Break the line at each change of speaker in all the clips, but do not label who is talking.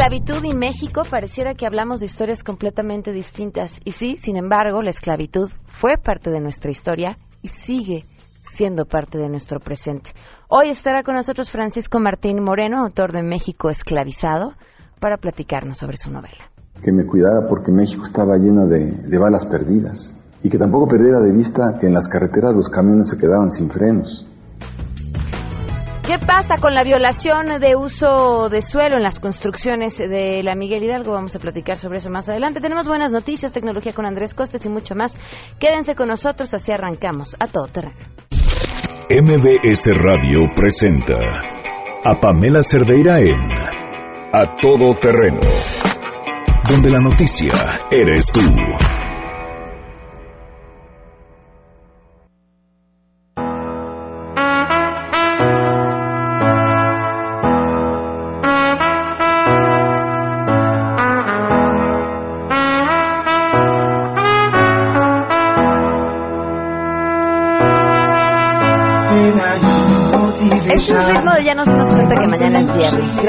esclavitud y México pareciera que hablamos de historias completamente distintas. Y sí, sin embargo, la esclavitud fue parte de nuestra historia y sigue siendo parte de nuestro presente. Hoy estará con nosotros Francisco Martín Moreno, autor de México esclavizado, para platicarnos sobre su novela.
Que me cuidara porque México estaba lleno de, de balas perdidas y que tampoco perdiera de vista que en las carreteras los camiones se quedaban sin frenos
¿Qué pasa con la violación de uso de suelo en las construcciones de la Miguel Hidalgo? Vamos a platicar sobre eso más adelante. Tenemos buenas noticias, tecnología con Andrés Costes y mucho más. Quédense con nosotros, así arrancamos a todo terreno.
MBS Radio presenta a Pamela Cerdeira en A Todo Terreno, donde la noticia eres tú.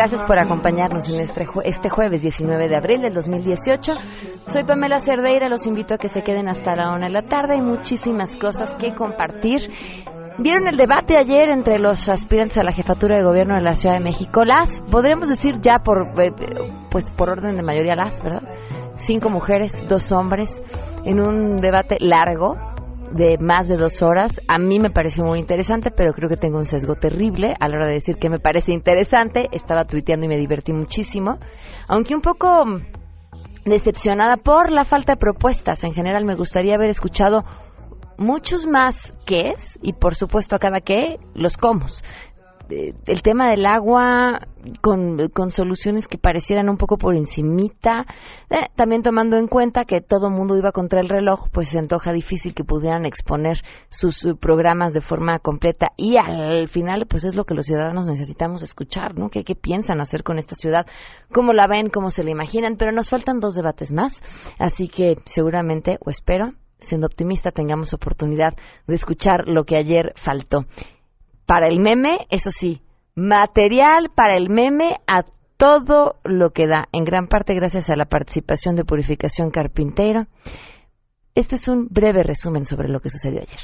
Gracias por acompañarnos en este, este jueves 19 de abril del 2018. Soy Pamela Cerdeira, los invito a que se queden hasta la una de la tarde. Hay muchísimas cosas que compartir. ¿Vieron el debate ayer entre los aspirantes a la jefatura de gobierno de la Ciudad de México? Las, podríamos decir ya por, eh, pues por orden de mayoría las, ¿verdad? Cinco mujeres, dos hombres, en un debate largo, de más de dos horas. A mí me pareció muy interesante, pero creo que tengo un sesgo terrible a la hora de decir que me parece interesante. Estaba tuiteando y me divertí muchísimo, aunque un poco decepcionada por la falta de propuestas. En general me gustaría haber escuchado muchos más es y por supuesto a cada qué los comos el tema del agua con, soluciones que parecieran un poco por encimita, eh, también tomando en cuenta que todo el mundo iba contra el reloj, pues se antoja difícil que pudieran exponer sus programas de forma completa y al final pues es lo que los ciudadanos necesitamos escuchar, ¿no? ¿Qué, qué piensan hacer con esta ciudad? ¿Cómo la ven? ¿Cómo se la imaginan? Pero nos faltan dos debates más, así que seguramente, o espero, siendo optimista, tengamos oportunidad de escuchar lo que ayer faltó para el meme, eso sí, material para el meme a todo lo que da, en gran parte gracias a la participación de Purificación Carpintero. Este es un breve resumen sobre lo que sucedió ayer.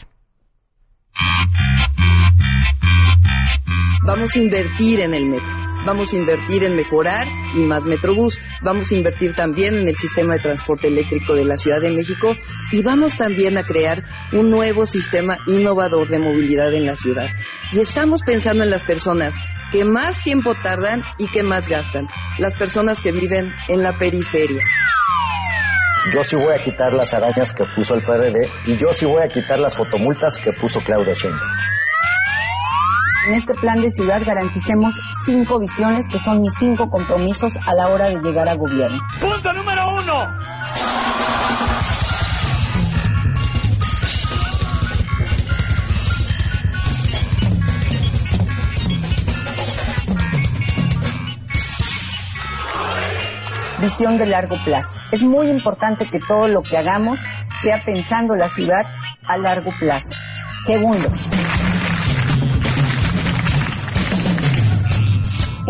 Vamos a invertir en el metro, vamos a invertir en mejorar y más Metrobús, vamos a invertir también en el sistema de transporte eléctrico de la Ciudad de México y vamos también a crear un nuevo sistema innovador de movilidad en la ciudad. Y estamos pensando en las personas que más tiempo tardan y que más gastan, las personas que viven en la periferia.
Yo sí voy a quitar las arañas que puso el PRD y yo sí voy a quitar las fotomultas que puso Claudia Sheinbaum.
En este plan de ciudad garanticemos cinco visiones que son mis cinco compromisos a la hora de llegar a gobierno.
Punto número uno.
Visión de largo plazo. Es muy importante que todo lo que hagamos sea pensando la ciudad a largo plazo. Segundo,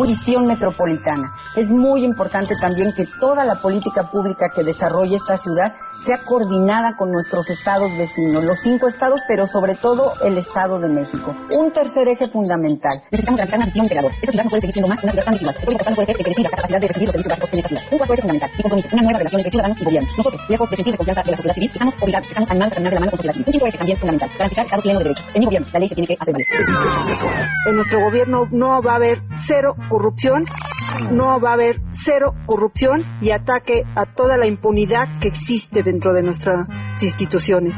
visión metropolitana. Es muy importante también que toda la política pública que desarrolle esta ciudad sea coordinada con nuestros estados vecinos, los cinco estados, pero sobre todo el Estado de México. Un tercer eje fundamental. Necesitamos garantizar una visión integradora. Esta ciudad no puede seguir siendo más una ciudad tan desigual. El importante puede ser que la capacidad de recibir los servicios básicos en esta ciudad. Un cuarto eje fundamental. Y compromiso. Una nueva relación entre ciudadanos y gobierno. Nosotros, lejos de sentir desconfianza de la sociedad civil, estamos obligados, estamos animados a caminar de la mano con la sociedad civil. Un quinto eje también fundamental. Garantizar Estado pleno de derecho. En mi gobierno, la ley se tiene que hacer valer.
En nuestro gobierno no va a haber cero corrupción, no va a haber cero corrupción y ataque a toda la impunidad que existe dentro de nuestras instituciones.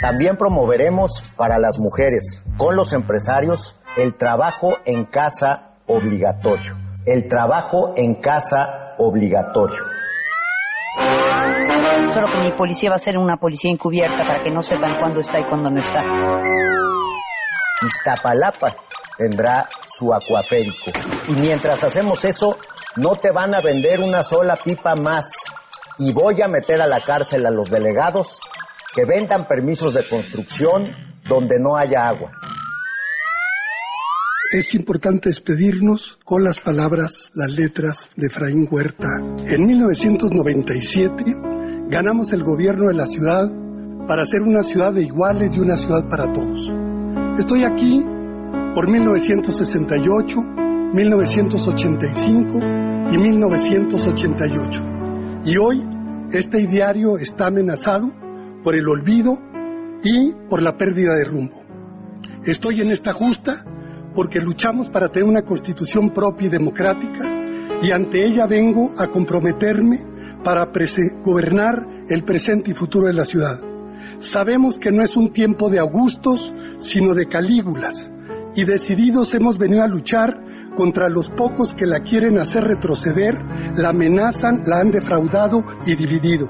También promoveremos para las mujeres con los empresarios el trabajo en casa obligatorio. El trabajo en casa obligatorio.
Solo que mi policía va a ser una policía encubierta para que no sepan cuándo está y cuándo no está.
Iztapalapa tendrá su acuaférico. Y mientras hacemos eso, no te van a vender una sola pipa más. Y voy a meter a la cárcel a los delegados que vendan permisos de construcción donde no haya agua.
es importante despedirnos con las palabras, las letras de Efraín Huerta. En 1997 ganamos el gobierno de la ciudad para ser una ciudad de iguales y una ciudad para todos. Estoy aquí por 1968, 1985 y 1988. Y hoy este ideario está amenazado por el olvido y por la pérdida de rumbo. Estoy en esta justa porque luchamos para tener una constitución propia y democrática y ante ella vengo a comprometerme para gobernar el presente y futuro de la ciudad. Sabemos que no es un tiempo de Augustos, sino de Calígulas, y decididos hemos venido a luchar contra los pocos que la quieren hacer retroceder, la amenazan, la han defraudado y dividido.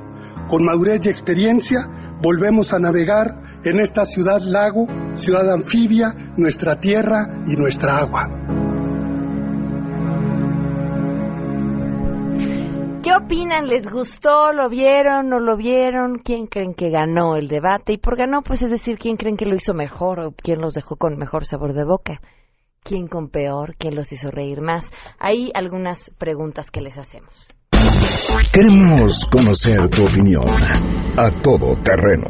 Con madurez y experiencia volvemos a navegar en esta ciudad lago, ciudad anfibia, nuestra tierra y nuestra agua.
¿Qué opinan? ¿Les gustó? ¿Lo vieron? ¿No lo vieron? ¿Quién creen que ganó el debate? Y por ganó, pues es decir, ¿quién creen que lo hizo mejor o quién los dejó con mejor sabor de boca? ¿Quién con peor? ¿Quién los hizo reír más? Hay algunas preguntas que les hacemos.
Queremos conocer tu opinión a todo terreno.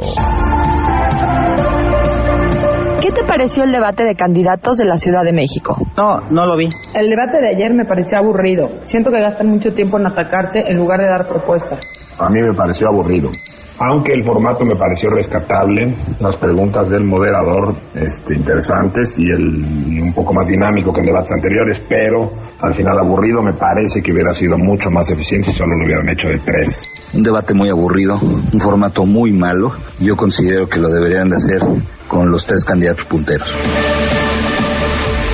¿Qué te pareció el debate de candidatos de la Ciudad de México?
No, no lo vi.
El debate de ayer me pareció aburrido. Siento que gastan mucho tiempo en atacarse en lugar de dar propuestas.
A mí me pareció aburrido aunque el formato me pareció rescatable, las preguntas del moderador este, interesantes y, el, un poco más dinámico que en debates anteriores, pero al final aburrido me parece que hubiera sido mucho más eficiente si solo lo hubieran hecho de tres.
Un debate muy aburrido, un formato muy malo, yo considero que lo deberían de hacer con los tres candidatos punteros.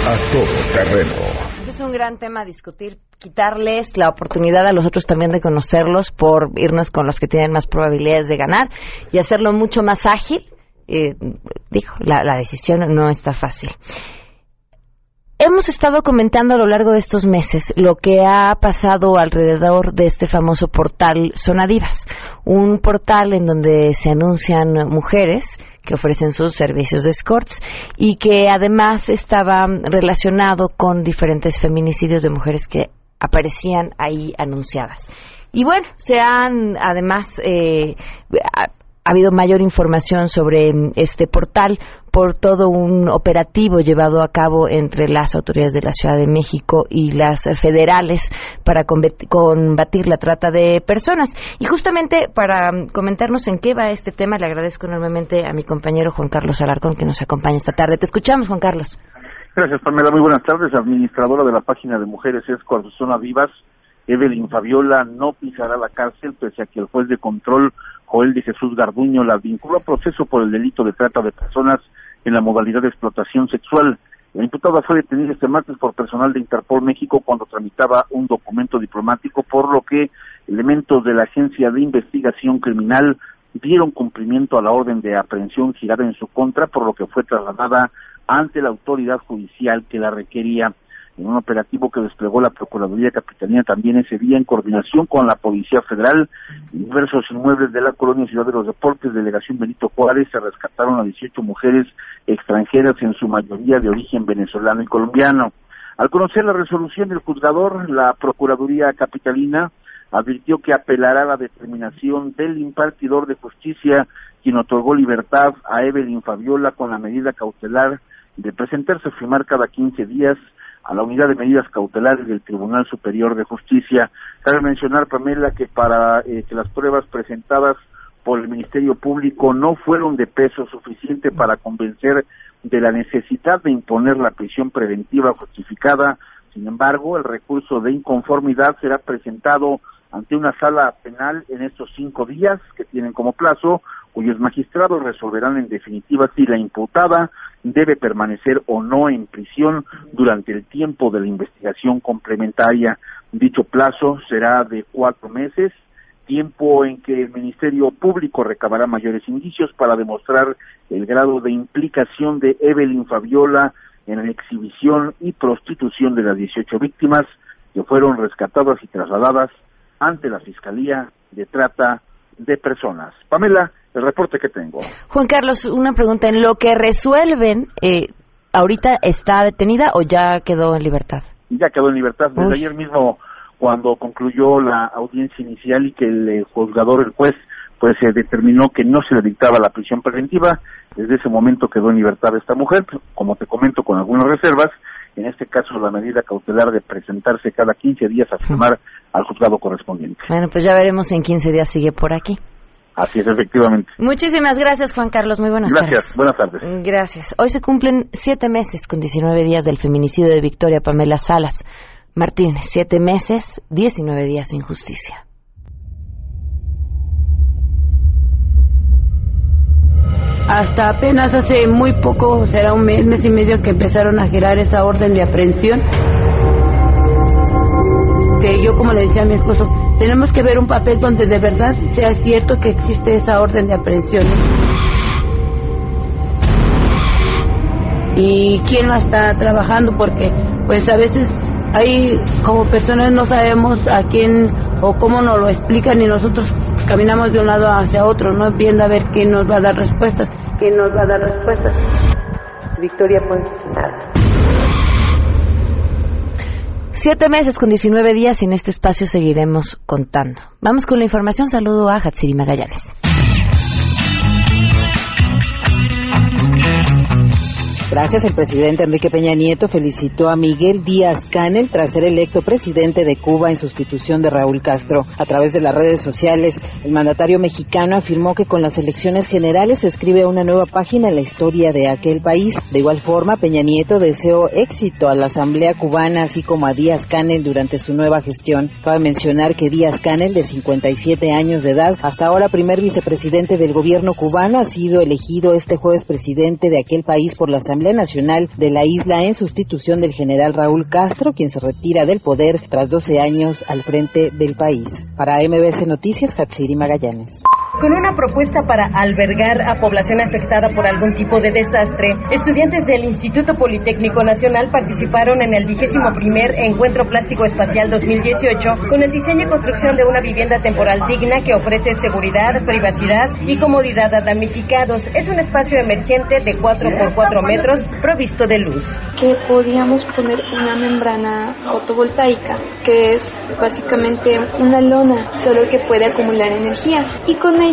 A todo terreno
es un gran tema a discutir, quitarles la oportunidad a los otros también de conocerlos por irnos con los que tienen más probabilidades de ganar y hacerlo mucho más ágil. Eh, dijo, la, la decisión no está fácil. Hemos estado comentando a lo largo de estos meses lo que ha pasado alrededor de este famoso portal Sonadivas, un portal en donde se anuncian mujeres que ofrecen sus servicios de escorts y que además estaba relacionado con diferentes feminicidios de mujeres que aparecían ahí anunciadas. Y bueno, se han además eh, ha habido mayor información sobre mm, este portal por todo un operativo llevado a cabo entre las autoridades de la Ciudad de México y las federales para combatir la trata de personas. Y justamente para mm, comentarnos en qué va este tema, le agradezco enormemente a mi compañero Juan Carlos Alarcón que nos acompaña esta tarde. Te escuchamos, Juan Carlos.
Gracias, Pamela. Muy buenas tardes. Administradora de la página de Mujeres Escuadrón Zona Vivas, Evelyn Fabiola no pisará la cárcel pese a que el juez de control Joel de Jesús Garduño la vinculó a proceso por el delito de trata de personas en la modalidad de explotación sexual. La imputada fue detenida este martes por personal de Interpol México cuando tramitaba un documento diplomático, por lo que elementos de la Agencia de Investigación Criminal dieron cumplimiento a la orden de aprehensión girada en su contra, por lo que fue trasladada ante la autoridad judicial que la requería en un operativo que desplegó la Procuraduría Capitalina también ese día en coordinación con la Policía Federal. Diversos inmuebles de la colonia Ciudad de los Deportes, delegación Benito Juárez, se rescataron a 18 mujeres extranjeras, en su mayoría de origen venezolano y colombiano. Al conocer la resolución del juzgador, la Procuraduría Capitalina advirtió que apelará a la determinación del impartidor de justicia, quien otorgó libertad a Evelyn Fabiola con la medida cautelar de presentarse a firmar cada 15 días a la unidad de medidas cautelares del Tribunal Superior de Justicia. Cabe mencionar, Pamela, que para eh, que las pruebas presentadas por el Ministerio Público no fueron de peso suficiente para convencer de la necesidad de imponer la prisión preventiva justificada. Sin embargo, el recurso de inconformidad será presentado ante una sala penal en estos cinco días que tienen como plazo, cuyos magistrados resolverán en definitiva si la imputada debe permanecer o no en prisión durante el tiempo de la investigación complementaria. Dicho plazo será de cuatro meses, tiempo en que el Ministerio Público recabará mayores indicios para demostrar el grado de implicación de Evelyn Fabiola en la exhibición y prostitución de las 18 víctimas que fueron rescatadas y trasladadas ante la Fiscalía de Trata de Personas. Pamela, el reporte que tengo.
Juan Carlos, una pregunta. En lo que resuelven, eh, ¿Ahorita está detenida o ya quedó en libertad?
Ya quedó en libertad. Desde ayer mismo, cuando concluyó la audiencia inicial y que el eh, juzgador, el juez, pues se determinó que no se le dictaba la prisión preventiva, desde ese momento quedó en libertad esta mujer, como te comento, con algunas reservas, en este caso la medida cautelar de presentarse cada 15 días a firmar al juzgado correspondiente.
Bueno, pues ya veremos en 15 días sigue por aquí.
Así es, efectivamente.
Muchísimas gracias, Juan Carlos. Muy buenas
tardes.
Gracias,
buenas tardes.
Gracias. Hoy se cumplen siete meses con 19 días del feminicidio de Victoria Pamela Salas. Martínez, siete meses, 19 días sin justicia.
Hasta apenas hace muy poco, será un mes, mes y medio que empezaron a girar esa orden de aprehensión. Que yo, como le decía a mi esposo, tenemos que ver un papel donde de verdad sea cierto que existe esa orden de aprehensión. Y quién la está trabajando, porque pues a veces hay como personas no sabemos a quién o cómo nos lo explican y nosotros caminamos de un lado hacia otro, no viendo a ver quién nos va a dar respuestas, quién nos va a dar respuestas. Victoria Ponce
Siete meses con 19 días y en este espacio seguiremos contando. Vamos con la información. Saludo a Hatsiri Magallanes.
Gracias. El presidente Enrique Peña Nieto felicitó a Miguel Díaz Canel tras ser electo presidente de Cuba en sustitución de Raúl Castro. A través de las redes sociales, el mandatario mexicano afirmó que con las elecciones generales se escribe una nueva página en la historia de aquel país. De igual forma, Peña Nieto deseó éxito a la Asamblea cubana, así como a Díaz Canel durante su nueva gestión. Cabe mencionar que Díaz Canel, de 57 años de edad, hasta ahora primer vicepresidente del gobierno cubano, ha sido elegido este jueves presidente de aquel país por la Asamblea Nacional de la isla en sustitución del general Raúl Castro, quien se retira del poder tras 12 años al frente del país. Para MBC Noticias, Hatsiri Magallanes.
Con una propuesta para albergar a población afectada por algún tipo de desastre, estudiantes del Instituto Politécnico Nacional participaron en el vigésimo primer Encuentro Plástico Espacial 2018 con el diseño y construcción de una vivienda temporal digna que ofrece seguridad, privacidad y comodidad a damnificados. Es un espacio emergente de 4 por 4 metros provisto de luz.
Que podíamos poner una membrana fotovoltaica, que es básicamente una lona, solo que puede acumular energía. Y con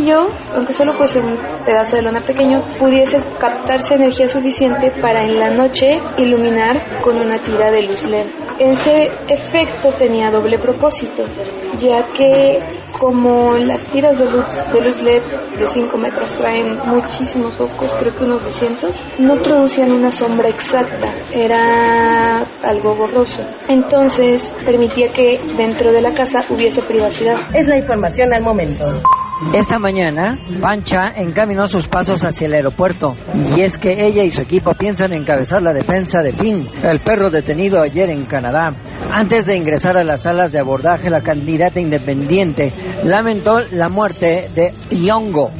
aunque solo fuese un pedazo de lona pequeño, pudiese captarse energía suficiente para en la noche iluminar con una tira de luz LED. Ese efecto tenía doble propósito, ya que como las tiras de luz, de luz LED de 5 metros traen muchísimos focos, creo que unos 200, no producían una sombra exacta, era algo borroso. Entonces permitía que dentro de la casa hubiese privacidad.
Es la información al momento.
Esta mañana, Pancha encaminó sus pasos hacia el aeropuerto y es que ella y su equipo piensan encabezar la defensa de Finn, el perro detenido ayer en Canadá. Antes de ingresar a las salas de abordaje, la candidata independiente lamentó la muerte de Yongo,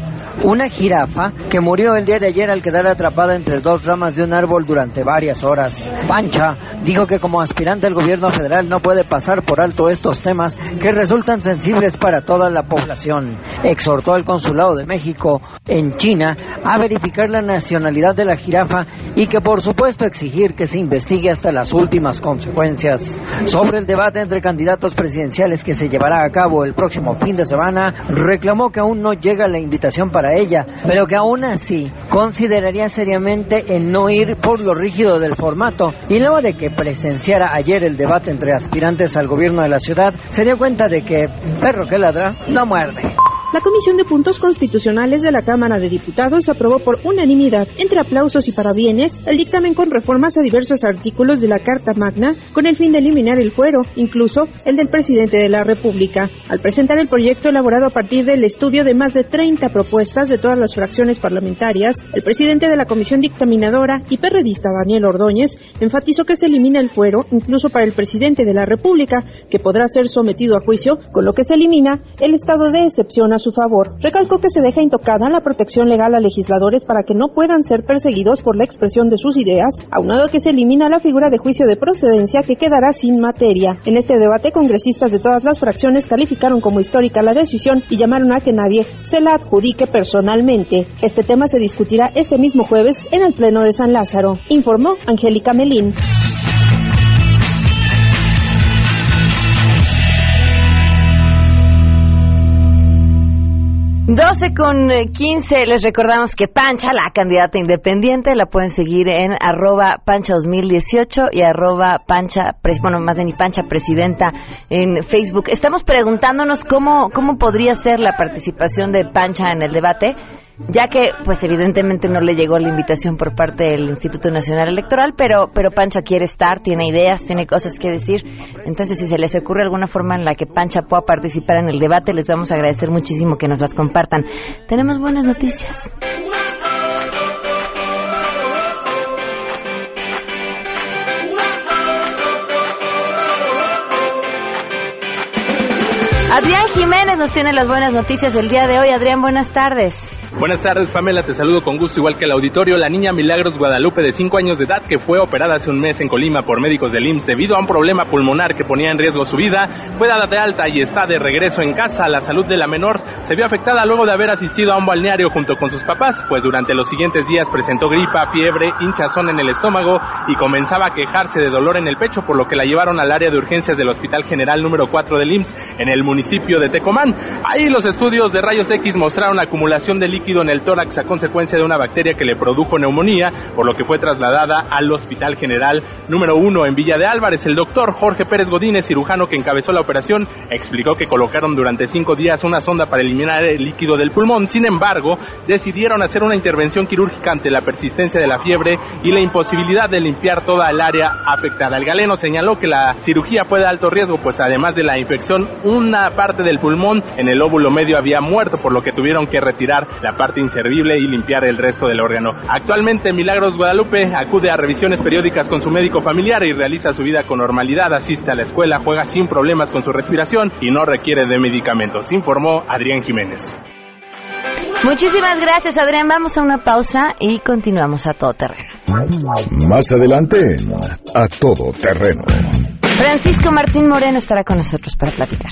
una jirafa que murió el día de ayer al quedar atrapada entre dos ramas de un árbol durante varias horas. Pancha dijo que como aspirante al gobierno federal no puede pasar por alto estos temas que resultan sensibles para toda la población. Exhortó al Consulado de México en China a verificar la nacionalidad de la jirafa y que por supuesto exigir que se investigue hasta las últimas consecuencias. Sobre el debate entre candidatos presidenciales que se llevará a cabo el próximo fin de semana, reclamó que aún no llega la invitación para ella, pero que aún así consideraría seriamente en no ir por lo rígido del formato y luego de que presenciara ayer el debate entre aspirantes al gobierno de la ciudad, se dio cuenta de que perro que ladra no muerde.
La Comisión de Puntos Constitucionales de la Cámara de Diputados aprobó por unanimidad, entre aplausos y parabienes, el dictamen con reformas a diversos artículos de la Carta Magna con el fin de eliminar el fuero, incluso el del presidente de la República. Al presentar el proyecto elaborado a partir del estudio de más de 30 propuestas de todas las fracciones parlamentarias, el presidente de la Comisión Dictaminadora y perredista Daniel Ordóñez enfatizó que se elimina el fuero incluso para el presidente de la República, que podrá ser sometido a juicio, con lo que se elimina el estado de excepción a su favor. Recalcó que se deja intocada la protección legal a legisladores para que no puedan ser perseguidos por la expresión de sus ideas, aunado que se elimina la figura de juicio de procedencia que quedará sin materia. En este debate, congresistas de todas las fracciones calificaron como histórica la decisión y llamaron a que nadie se la adjudique personalmente. Este tema se discutirá este mismo jueves en el Pleno de San Lázaro, informó Angélica Melín.
12 con 15, eh, les recordamos que Pancha, la candidata independiente, la pueden seguir en arroba pancha 2018 y arroba pancha, bueno, más bien y pancha presidenta en Facebook. Estamos preguntándonos cómo, cómo podría ser la participación de Pancha en el debate ya que pues evidentemente no le llegó la invitación por parte del Instituto Nacional Electoral, pero pero Pancha quiere estar, tiene ideas, tiene cosas que decir. Entonces, si se les ocurre alguna forma en la que Pancha pueda participar en el debate, les vamos a agradecer muchísimo que nos las compartan. Tenemos buenas noticias. Adrián Jiménez nos tiene las buenas noticias el día de hoy. Adrián, buenas tardes.
Buenas tardes, Pamela. Te saludo con gusto, igual que el auditorio. La niña Milagros Guadalupe, de 5 años de edad, que fue operada hace un mes en Colima por médicos del IMSS debido a un problema pulmonar que ponía en riesgo su vida, fue dada de alta y está de regreso en casa. La salud de la menor se vio afectada luego de haber asistido a un balneario junto con sus papás, pues durante los siguientes días presentó gripa, fiebre, hinchazón en el estómago y comenzaba a quejarse de dolor en el pecho, por lo que la llevaron al área de urgencias del Hospital General número 4 del IMSS en el municipio de Tecomán. Ahí los estudios de rayos X mostraron acumulación de líquido en el tórax a consecuencia de una bacteria que le produjo neumonía, por lo que fue trasladada al Hospital General número 1 en Villa de Álvarez. El doctor Jorge Pérez Godínez, cirujano que encabezó la operación, explicó que colocaron durante cinco días una sonda para eliminar el líquido del pulmón. Sin embargo, decidieron hacer una intervención quirúrgica ante la persistencia de la fiebre y la imposibilidad de limpiar toda el área afectada. El galeno señaló que la cirugía fue de alto riesgo, pues además de la infección, una parte del pulmón en el óvulo medio había muerto, por lo que tuvieron que retirar la parte inservible y limpiar el resto del órgano. Actualmente Milagros Guadalupe acude a revisiones periódicas con su médico familiar y realiza su vida con normalidad, asiste a la escuela, juega sin problemas con su respiración y no requiere de medicamentos, informó Adrián Jiménez.
Muchísimas gracias, Adrián. Vamos a una pausa y continuamos a todo terreno.
Más adelante, a todo terreno.
Francisco Martín Moreno estará con nosotros para platicar.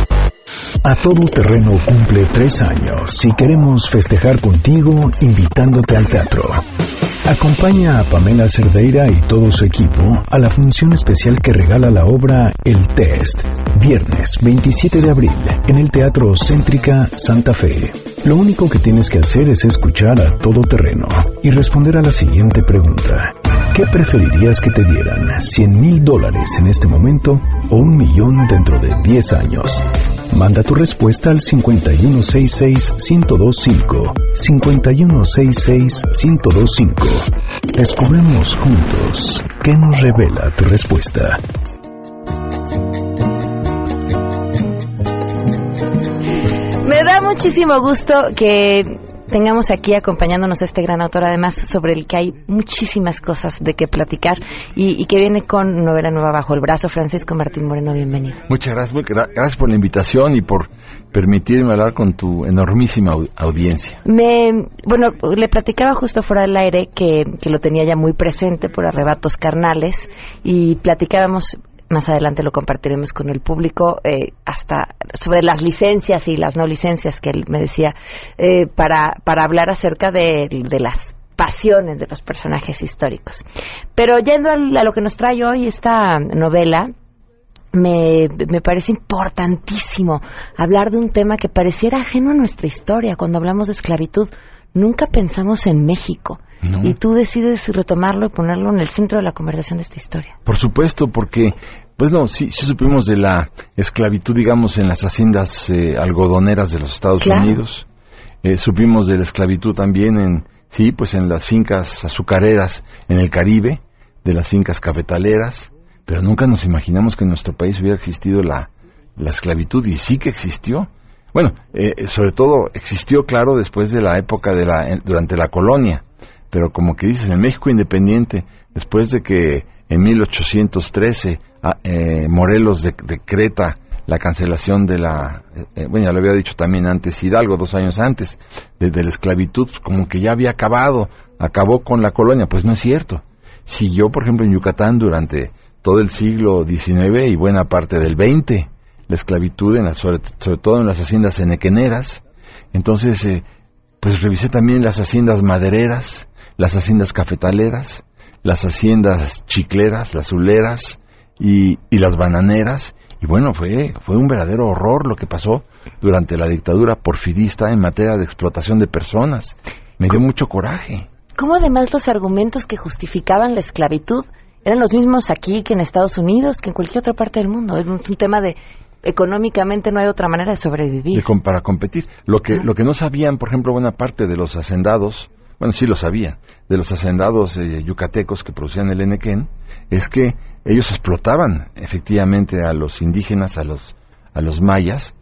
A Todo Terreno cumple tres años y queremos festejar contigo invitándote al teatro. Acompaña a Pamela Cerdeira y todo su equipo a la función especial que regala la obra El Test, viernes 27 de abril, en el Teatro Céntrica Santa Fe. Lo único que tienes que hacer es escuchar a todo terreno y responder a la siguiente pregunta. ¿Qué preferirías que te dieran? ¿100 mil dólares en este momento o un millón dentro de 10 años? Manda tu respuesta al 5166-1025. 5166-1025. Descubremos juntos qué nos revela tu respuesta.
Muchísimo gusto que tengamos aquí acompañándonos a este gran autor, además sobre el que hay muchísimas cosas de qué platicar y, que viene con novela nueva bajo el brazo. Francisco Martín Moreno, bienvenido.
Muchas gracias, gracias por la invitación y por permitirme hablar con tu enormísima audiencia.
Me, bueno, le platicaba justo fuera del aire que, que lo tenía ya muy presente por arrebatos carnales y platicábamos más adelante lo compartiremos con el público eh, hasta sobre las licencias y las no licencias que él me decía eh, para, para hablar acerca de, las pasiones de los personajes históricos. Pero yendo a lo que nos trae hoy esta novela, me, me, parece importantísimo hablar de un tema que pareciera ajeno a nuestra historia cuando hablamos de esclavitud. Nunca pensamos en México. Y tú decides retomarlo y ponerlo en el centro de la conversación de esta historia.
Por supuesto, porque, pues no, sí, sí supimos de la esclavitud, digamos, en las haciendas eh, algodoneras de los Estados Unidos. Eh, supimos de la esclavitud también en, sí, pues en las fincas azucareras en el Caribe. de las fincas cafetaleras, pero nunca nos imaginamos que en nuestro país hubiera existido la, la esclavitud y sí que existió. Bueno, eh, sobre todo existió, claro, después de la época de la, durante la colonia, pero como que dices, en México independiente, después de que en 1813 ah, eh, Morelos decreta la cancelación de la, eh, bueno, ya lo había dicho también antes Hidalgo, dos años antes, de, la esclavitud, como que ya había acabado, acabó con la colonia, pues no es cierto. Siguió, por ejemplo, en Yucatán durante todo el siglo XIX y buena parte del XX la esclavitud, en sobre, todo en las haciendas enequeneras. Entonces, eh, pues revisé también las haciendas madereras, las haciendas cafetaleras, las haciendas chicleras, las huleras y, y las bananeras. Y bueno, fue, fue un verdadero horror lo que pasó durante la dictadura porfirista en materia de explotación de personas. Me dio mucho coraje.
¿Cómo además los argumentos que justificaban la esclavitud eran los mismos aquí que en Estados Unidos, que en cualquier otra parte del mundo? Es un tema de económicamente no hay otra manera de sobrevivir.
para competir. Lo que, lo que no sabían, por ejemplo, buena parte de los hacendados, bueno, sí lo sabían, de los hacendados eh, yucatecos que producían el enequén, es que ellos explotaban efectivamente a los indígenas, a los, a los mayas,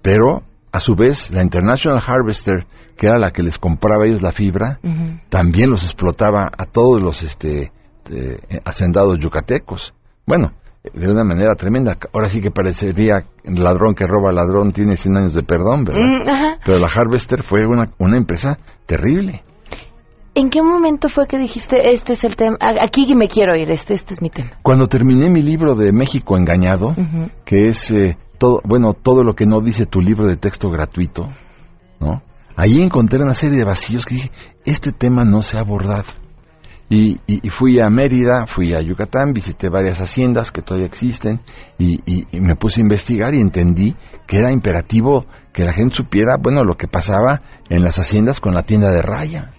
pero a su vez la International Harvester, que era la que les compraba a ellos la fibra, también los explotaba a todos los este, hacendados yucatecos. Bueno, de una manera tremenda. Ahora sí que parecería ladrón que roba ladrón tiene 100 años de perdón, ¿verdad? Mm, Pero la Harvester fue una, una empresa terrible.
¿En qué momento fue que dijiste, este es el tema, aquí me quiero ir, este, este es mi tema?
Cuando terminé mi libro de México Engañado, que es eh, todo, bueno, todo lo que no dice tu libro de texto gratuito, ¿no? Ahí encontré una serie de vacíos que dije, este tema no se ha abordado. Y, fui a Mérida, fui a Yucatán, visité varias haciendas que todavía existen y, me puse a investigar y entendí que era imperativo que la gente supiera, bueno, lo que pasaba en las haciendas con la tienda de raya.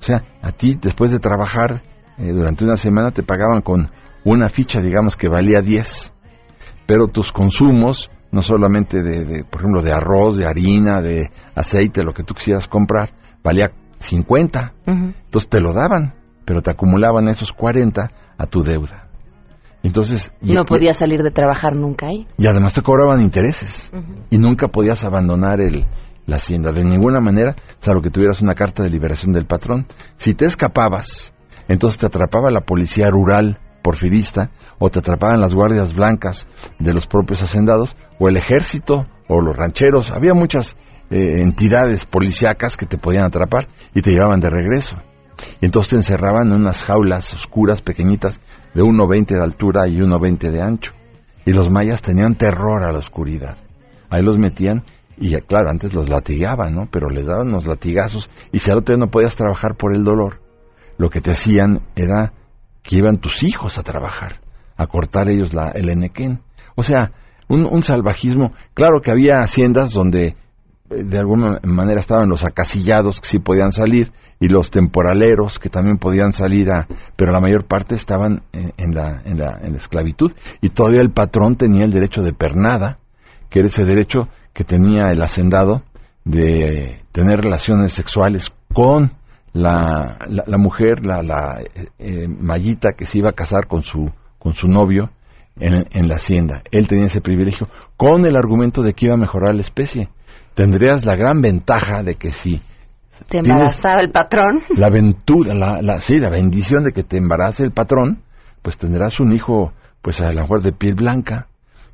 O sea, a ti después de trabajar eh, durante una semana te pagaban con una ficha, digamos, que valía 10, pero tus consumos, no solamente de, por ejemplo, de arroz, de harina, de aceite, lo que tú quisieras comprar, valía 50. Entonces te lo daban pero te acumulaban esos 40 a tu deuda. Entonces...
No podías salir de trabajar nunca ahí.
Y además te cobraban intereses. Y nunca podías abandonar el, la hacienda de ninguna manera, salvo que tuvieras una carta de liberación del patrón. Si te escapabas, entonces te atrapaba la policía rural porfirista, o te atrapaban las guardias blancas de los propios hacendados, o el ejército, o los rancheros. Había muchas eh, entidades policíacas que te podían atrapar y te llevaban de regreso. Y entonces te encerraban en unas jaulas oscuras, pequeñitas, de 1,20 de altura y 1,20 de ancho. Y los mayas tenían terror a la oscuridad. Ahí los metían y, claro, antes los latigaban, ¿no? Pero les daban unos latigazos y si al otro día no podías trabajar por el dolor, lo que te hacían era que iban tus hijos a trabajar, a cortar ellos la, el enequén. O sea, un, un salvajismo. Claro que había haciendas donde de alguna manera estaban los acasillados que sí podían salir y los temporaleros que también podían salir a pero la mayor parte estaban en, la, en, la, en la esclavitud y todavía el patrón tenía el derecho de pernada que era ese derecho que tenía el hacendado de tener relaciones sexuales con la, la, mujer, la, la eh, mallita que se iba a casar con su, con su novio en, en la hacienda. Él tenía ese privilegio con el argumento de que iba a mejorar la especie tendrías la gran ventaja de que si
te embarazaba el patrón.
La aventura, la, la, sí, la bendición de que te embarace el patrón, pues tendrás un hijo, pues a lo mejor de piel blanca,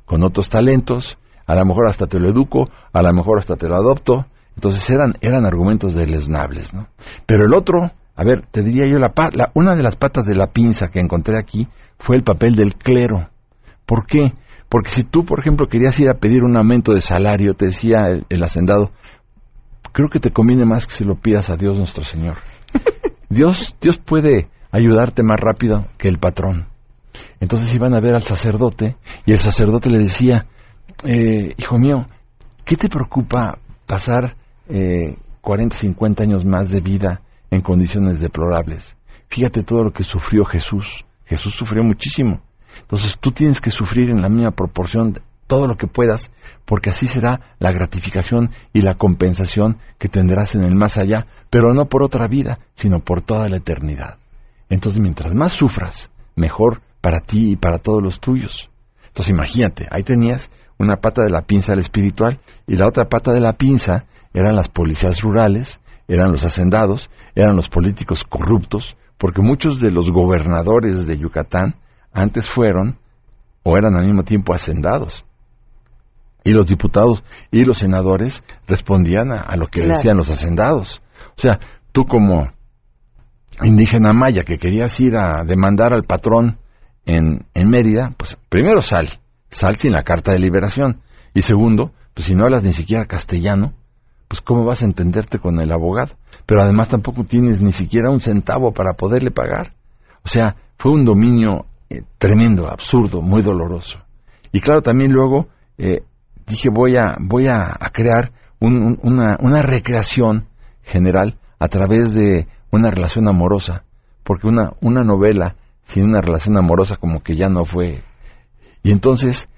con otros talentos, a lo mejor hasta te lo educo, a lo mejor hasta te lo adopto. Entonces eran, eran argumentos deleznables, ¿no? Pero el otro, a ver, te diría yo, la, la, una de las patas de la pinza que encontré aquí fue el papel del clero. ¿Por qué? Porque si tú, por ejemplo, querías ir a pedir un aumento de salario, te decía el, hacendado, creo que te conviene más que se lo pidas a Dios nuestro Señor. Dios, Dios puede ayudarte más rápido que el patrón. Entonces iban a ver al sacerdote y el sacerdote le decía, eh, hijo mío, ¿qué te preocupa pasar eh, 40, 50 años más de vida en condiciones deplorables? Fíjate todo lo que sufrió Jesús. Jesús sufrió muchísimo. Entonces tú tienes que sufrir en la misma proporción todo lo que puedas, porque así será la gratificación y la compensación que tendrás en el más allá, pero no por otra vida, sino por toda la eternidad. Entonces mientras más sufras, mejor para ti y para todos los tuyos. Entonces imagínate, ahí tenías una pata de la pinza al espiritual y la otra pata de la pinza eran las policías rurales, eran los hacendados, eran los políticos corruptos, porque muchos de los gobernadores de Yucatán antes fueron o eran al mismo tiempo hacendados. Y los diputados y los senadores respondían a, lo que decían los hacendados. O sea, tú como indígena maya que querías ir a demandar al patrón en, en Mérida, pues primero sal, sal sin la carta de liberación. Y segundo, pues si no hablas ni siquiera castellano, pues cómo vas a entenderte con el abogado. Pero además tampoco tienes ni siquiera un centavo para poderle pagar. O sea, fue un dominio eh, tremendo, absurdo, muy doloroso. Y claro, también luego eh, dije voy a, voy a, crear una, una recreación general a través de una relación amorosa, porque una, una novela sin una relación amorosa como que ya no fue. Y entonces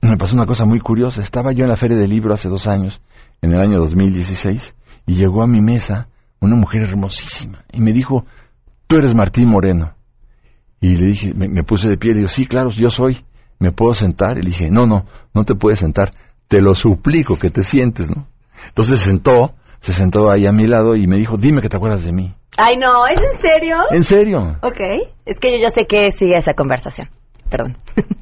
me pasó una cosa muy curiosa. Estaba yo en la Feria del Libro hace dos años, en el año 2016, y llegó a mi mesa una mujer hermosísima y me dijo, tú eres Martín Moreno. Y le dije, me, puse de pie y digo, sí, claro, yo soy, ¿me puedo sentar? Y le dije, no, no, no te puedes sentar, te lo suplico que te sientes, ¿no? Entonces se sentó, se sentó ahí a mi lado y me dijo, dime que te acuerdas de mí.
Ay, no, ¿es en serio?
¿En serio?
Ok, es que yo ya sé que sigue esa conversación. Perdón.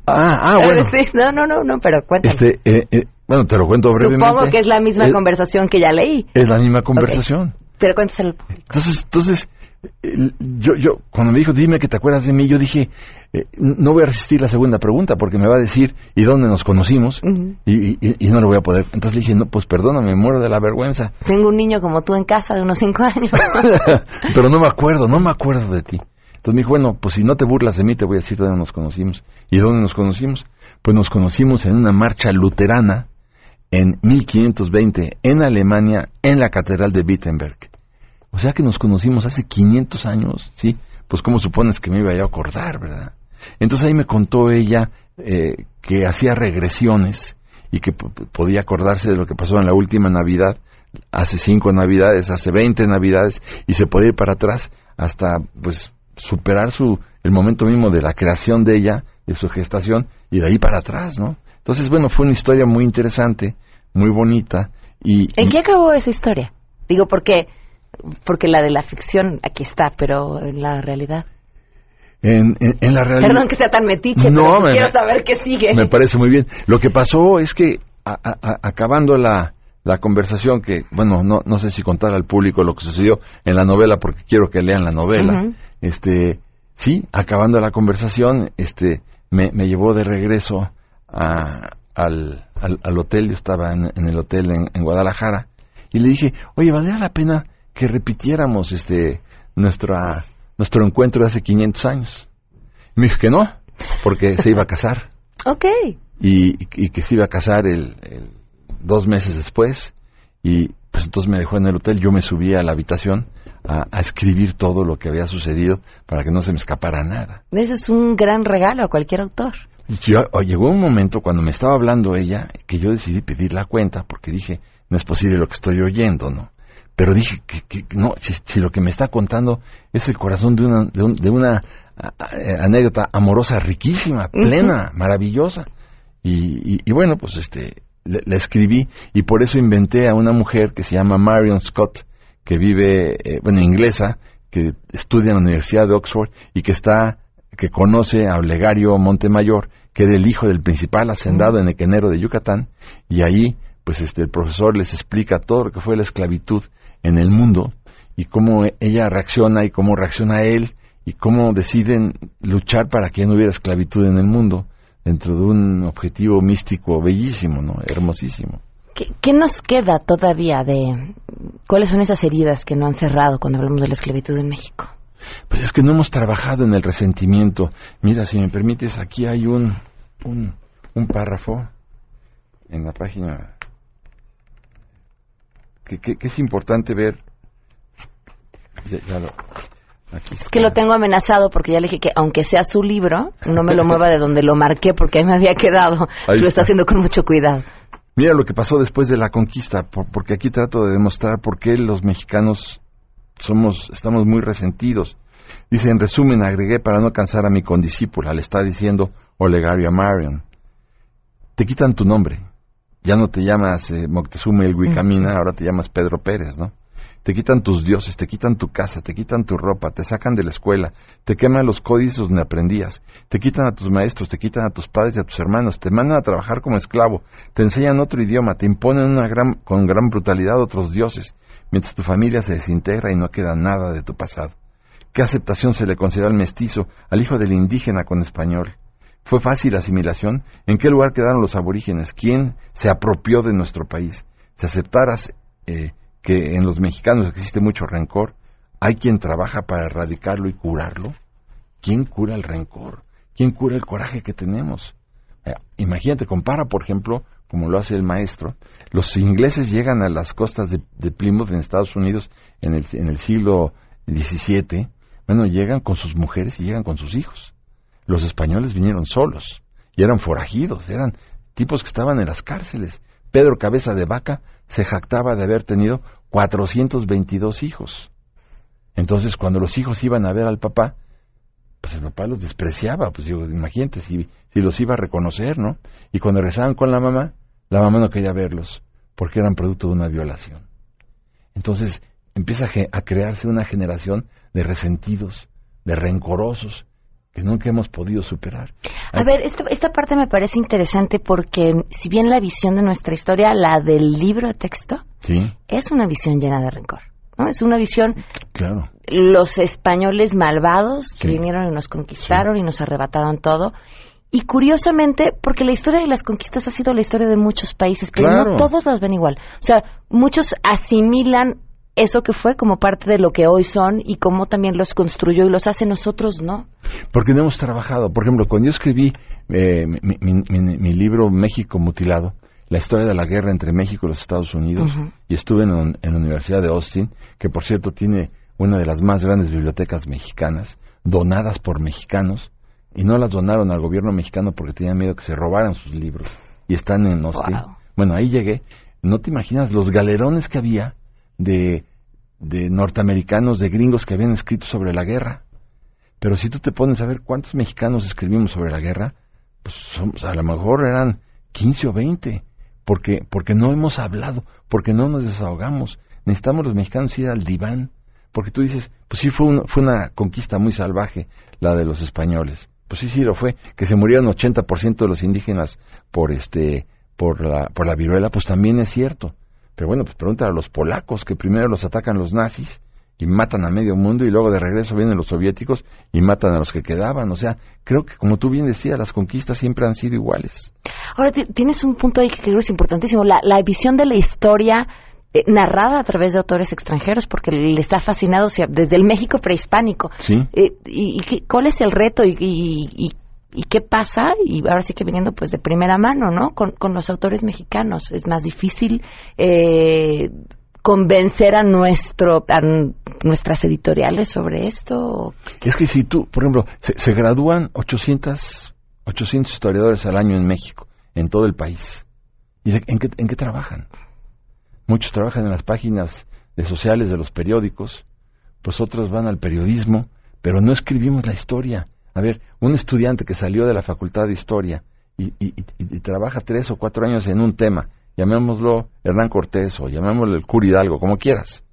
Ah, ah, bueno.
Sí, no, no, no, no, pero cuéntame.
Este, eh, eh, bueno, te lo cuento brevemente.
Supongo que es la misma conversación que ya leí.
Es la misma conversación.
Pero cuéntaselo.
Entonces, entonces, yo, yo, cuando me dijo, dime que te acuerdas de mí, yo dije, eh, no voy a resistir la segunda pregunta porque me va a decir, ¿y dónde nos conocimos? y, y, no lo voy a poder. Entonces le dije, no, pues perdóname, me muero de la vergüenza.
Tengo un niño como tú en casa de unos cinco años.
Pero no me acuerdo, no me acuerdo de ti. Entonces me dijo, bueno, pues si no te burlas de mí, te voy a decir dónde nos conocimos. ¿Y dónde nos conocimos? Pues nos conocimos en una marcha luterana en 1520 en Alemania, en la Catedral de Wittenberg. O sea que nos conocimos hace 500 años, ¿sí? Pues cómo supones que me iba a acordar, ¿verdad? Entonces ahí me contó ella eh, que hacía regresiones y que podía acordarse de lo que pasó en la última Navidad, hace cinco Navidades, hace 20 Navidades, y se podía ir para atrás hasta, pues, superar su, el momento mismo de la creación de ella, de su gestación, y de ahí para atrás, ¿no? Entonces, bueno, fue una historia muy interesante, muy bonita, y...
¿En qué acabó esa historia? Digo, porque porque la de la ficción aquí está, pero en la realidad.
En, en, la realidad.
Perdón que sea tan metiche, pero pues quiero saber qué sigue.
Me parece muy bien. Lo que pasó es que acabando la, la conversación, que bueno, no, no sé si contar al público lo que sucedió en la novela, porque quiero que lean la novela. Este, sí, acabando la conversación, este, me, me llevó de regreso a, al, al, hotel. Yo estaba en, en el hotel en, en Guadalajara y le dije, oye, ¿valdría la pena que repitiéramos este nuestra nuestro encuentro de hace 500 años. me dijo que no, porque se iba a casar.
ok.
Y, que se iba a casar el, dos meses después. Y pues entonces me dejó en el hotel. Yo me subí a la habitación a, a, escribir todo lo que había sucedido para que no se me escapara nada.
Ese es un gran regalo a cualquier autor.
Yo, llegó un momento cuando me estaba hablando ella que yo decidí pedir la cuenta porque dije, no es posible lo que estoy oyendo, ¿no? pero dije que, no, si, lo que me está contando es el corazón de una, de, una anécdota amorosa riquísima, plena, maravillosa. Y, bueno, pues este, la escribí y por eso inventé a una mujer que se llama Marion Scott, que vive, eh, bueno, inglesa, que estudia en la Universidad de Oxford y que está, que conoce a Olegario Montemayor, que era el hijo del principal hacendado en Equenero de Yucatán, y ahí, pues este, el profesor les explica todo lo que fue la esclavitud en el mundo y cómo ella reacciona y cómo reacciona él y cómo deciden luchar para que no hubiera esclavitud en el mundo dentro de un objetivo místico bellísimo, ¿no? Hermosísimo.
¿Qué, nos queda todavía de cuáles son esas heridas que no han cerrado cuando hablamos de la esclavitud en México?
Pues es que no hemos trabajado en el resentimiento. Mira, si me permites, aquí hay un, un, un párrafo en la página que, es importante ver.
es que lo tengo amenazado porque ya le dije que aunque sea su libro, no me lo mueva de donde lo marqué porque ahí me había quedado. lo está. haciendo con mucho cuidado.
Mira lo que pasó después de la conquista, porque aquí trato de demostrar por qué los mexicanos somos, estamos muy resentidos. Dice, en resumen, agregué para no cansar a mi condiscípula, le está diciendo Olegario a Marion. Te quitan tu nombre. Ya no te llamas eh, Moctezuma el Guicamina, ahora te llamas Pedro Pérez, ¿no? Te quitan tus dioses, te quitan tu casa, te quitan tu ropa, te sacan de la escuela, te queman los códices donde aprendías, te quitan a tus maestros, te quitan a tus padres y a tus hermanos, te mandan a trabajar como esclavo, te enseñan otro idioma, te imponen una gran, con gran brutalidad otros dioses, mientras tu familia se desintegra y no queda nada de tu pasado. ¿Qué aceptación se le concedió al mestizo, al hijo del indígena con español? ¿Fue fácil la asimilación? ¿En qué lugar quedaron los aborígenes? ¿Quién se apropió de nuestro país? Si aceptaras eh, que en los mexicanos existe mucho rencor, ¿hay quien trabaja para erradicarlo y curarlo? ¿Quién cura el rencor? ¿Quién cura el coraje que tenemos? Eh, imagínate, compara, por ejemplo, como lo hace el maestro, los ingleses llegan a las costas de, Plymouth en Estados Unidos en el, en el siglo XVII, bueno, llegan con sus mujeres y llegan con sus hijos. Los españoles vinieron solos y eran forajidos, eran tipos que estaban en las cárceles. Pedro Cabeza de Vaca se jactaba de haber tenido 422 hijos. Entonces, cuando los hijos iban a ver al papá, pues el papá los despreciaba, pues digo, imagínate si, si los iba a reconocer, ¿no? Y cuando regresaban con la mamá, la mamá no quería verlos, porque eran producto de una violación. Entonces, empieza a crearse una generación de resentidos, de rencorosos, que nunca hemos podido superar.
A ver, esta, esta parte me parece interesante porque si bien la visión de nuestra historia, la del libro de texto, es una visión llena de rencor. ¿no? Es una visión...
Claro.
Los españoles malvados que vinieron y nos conquistaron y nos arrebataron todo. Y curiosamente, porque la historia de las conquistas ha sido la historia de muchos países, pero no todos las ven igual. O sea, muchos asimilan eso que fue como parte de lo que hoy son y cómo también los construyó y los hace nosotros, ¿no?
Porque no hemos trabajado. Por ejemplo, cuando yo escribí eh, mi, libro México Mutilado, la historia de la guerra entre México y los Estados Unidos, y estuve en, en, la Universidad de Austin, que por cierto tiene una de las más grandes bibliotecas mexicanas, donadas por mexicanos, y no las donaron al gobierno mexicano porque tenían miedo que se robaran sus libros, y están en Austin. Bueno, ahí llegué. No te imaginas los galerones que había de, de norteamericanos, de gringos que habían escrito sobre la guerra. Pero si tú te pones a ver cuántos mexicanos escribimos sobre la guerra, pues somos, a lo mejor eran 15 o 20, porque, porque no hemos hablado, porque no nos desahogamos. Necesitamos los mexicanos ir al diván, porque tú dices, pues sí fue, fue una conquista muy salvaje la de los españoles. Pues sí, sí lo fue, que se murieron 80% de los indígenas por este por la, por la viruela, pues también es cierto. Pero bueno, pues pregúntale a los polacos que primero los atacan los nazis y matan a medio mundo y luego de regreso vienen los soviéticos y matan a los que quedaban. O sea, creo que como tú bien decías, las conquistas siempre han sido iguales.
Ahora, tienes un punto ahí que creo es importantísimo, la, visión de la historia eh, narrada a través de autores extranjeros, porque les ha fascinado desde el México prehispánico.
Sí.
Eh, y, ¿Cuál es el reto y, y ¿Y qué pasa? Y ahora sí que viniendo pues de primera mano, ¿no? Con, los autores mexicanos. Es más difícil eh, convencer a, nuestro, a nuestras editoriales sobre esto.
Es que si tú, por ejemplo, se, gradúan 800, 800 historiadores al año en México, en todo el país. ¿Y en, qué, en qué trabajan? Muchos trabajan en las páginas de sociales de los periódicos, pues otros van al periodismo, pero no escribimos la historia a ver, un estudiante que salió de la Facultad de Historia y, trabaja tres o cuatro años en un tema, llamémoslo Hernán Cortés o llamémoslo el Curi Hidalgo, como quieras.